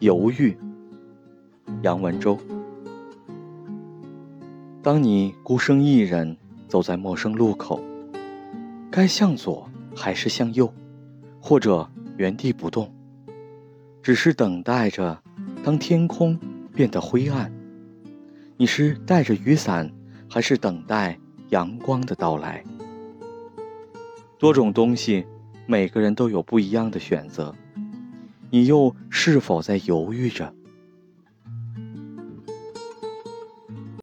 犹豫。杨文洲。当你孤身一人走在陌生路口，该向左还是向右，或者原地不动，只是等待着，当天空变得灰暗，你是带着雨伞，还是等待阳光的到来？多种东西，每个人都有不一样的选择，你又是否在犹豫着？